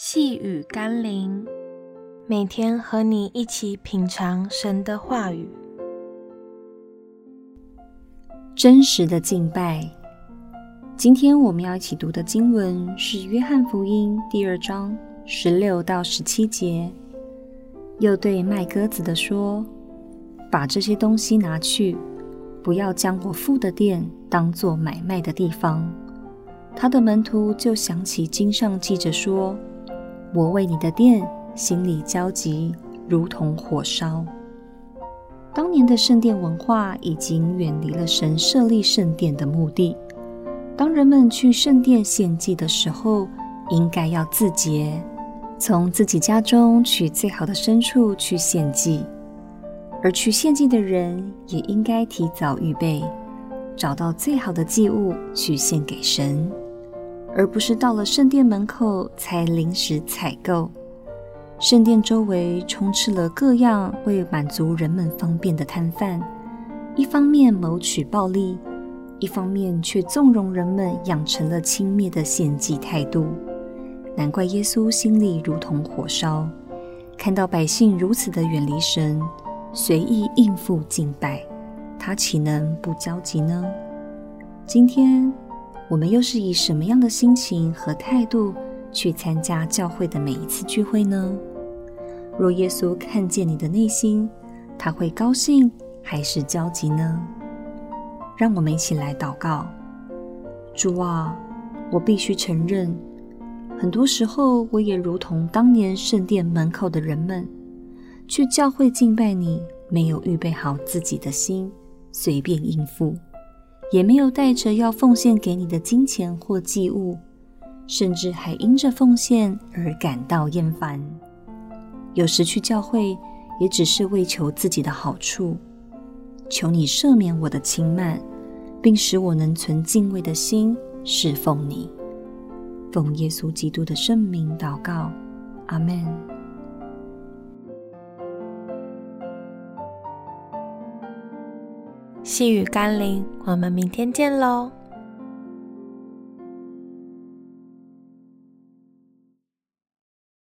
细雨甘霖，每天和你一起品尝神的话语，真实的敬拜。今天我们要一起读的经文是《约翰福音》第二章十六到十七节。又对卖鸽子的说：“把这些东西拿去，不要将我父的店当做买卖的地方。”他的门徒就想起经上记着说。我为你的殿心里焦急，如同火烧。当年的圣殿文化已经远离了神设立圣殿的目的。当人们去圣殿献祭的时候，应该要自洁，从自己家中取最好的牲畜去献祭。而去献祭的人也应该提早预备，找到最好的祭物去献给神。而不是到了圣殿门口才临时采购。圣殿周围充斥了各样为满足人们方便的摊贩，一方面谋取暴利，一方面却纵容人们养成了轻蔑的献祭态度。难怪耶稣心里如同火烧，看到百姓如此的远离神，随意应付敬拜，他岂能不焦急呢？今天。我们又是以什么样的心情和态度去参加教会的每一次聚会呢？若耶稣看见你的内心，他会高兴还是焦急呢？让我们一起来祷告。主啊，我必须承认，很多时候我也如同当年圣殿门口的人们，去教会敬拜你，没有预备好自己的心，随便应付。也没有带着要奉献给你的金钱或祭物，甚至还因着奉献而感到厌烦。有时去教会也只是为求自己的好处。求你赦免我的轻慢，并使我能存敬畏的心侍奉你。奉耶稣基督的圣名祷告，阿门。细雨甘霖，我们明天见喽。